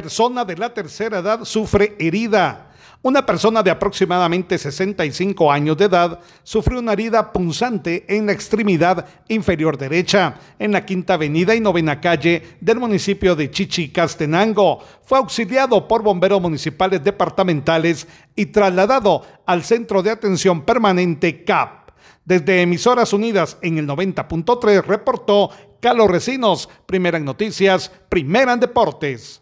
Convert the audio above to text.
Persona de la tercera edad sufre herida. Una persona de aproximadamente 65 años de edad sufrió una herida punzante en la extremidad inferior derecha, en la Quinta Avenida y Novena Calle del municipio de Chichicastenango. Fue auxiliado por bomberos municipales departamentales y trasladado al Centro de Atención Permanente CAP. Desde Emisoras Unidas en el 90.3 reportó Carlos Recinos, primera en noticias, primera en deportes.